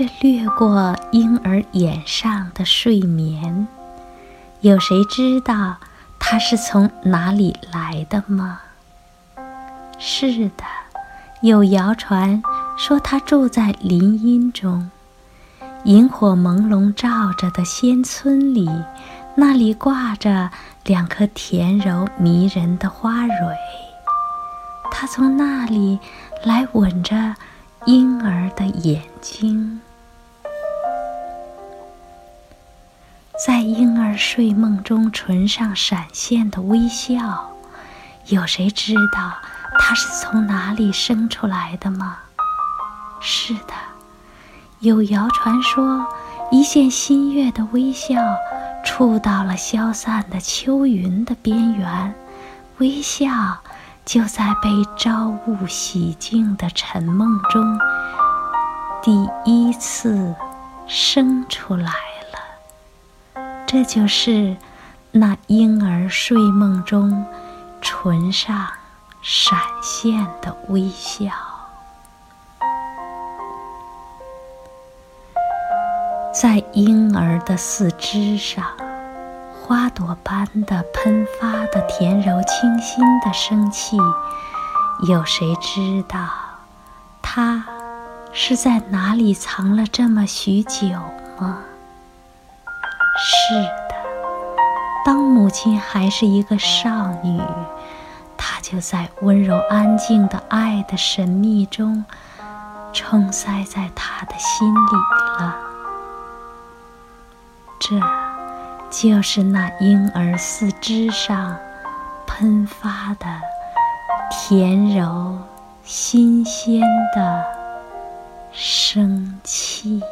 这掠过婴儿眼上的睡眠，有谁知道他是从哪里来的吗？是的，有谣传说他住在林荫中，萤火朦胧照着的仙村里，那里挂着两颗甜柔迷人的花蕊，他从那里来吻着。婴儿的眼睛，婴儿睡梦中唇上闪现的微笑，有谁知道它是从哪里生出来的吗？是的，有谣传说，一线新月的微笑触到了消散的秋云的边缘，微笑。就在被朝雾洗净的晨梦中，第一次生出来。这就是那婴儿睡梦中唇上闪现的微笑。在婴儿的四肢上。花朵般的喷发的甜柔清新的生气，有谁知道，它是在哪里藏了这么许久吗？是的，当母亲还是一个少女，她就在温柔安静的爱的神秘中，充塞在她的心里了。这。就是那婴儿四肢上喷发的甜柔、新鲜的生气。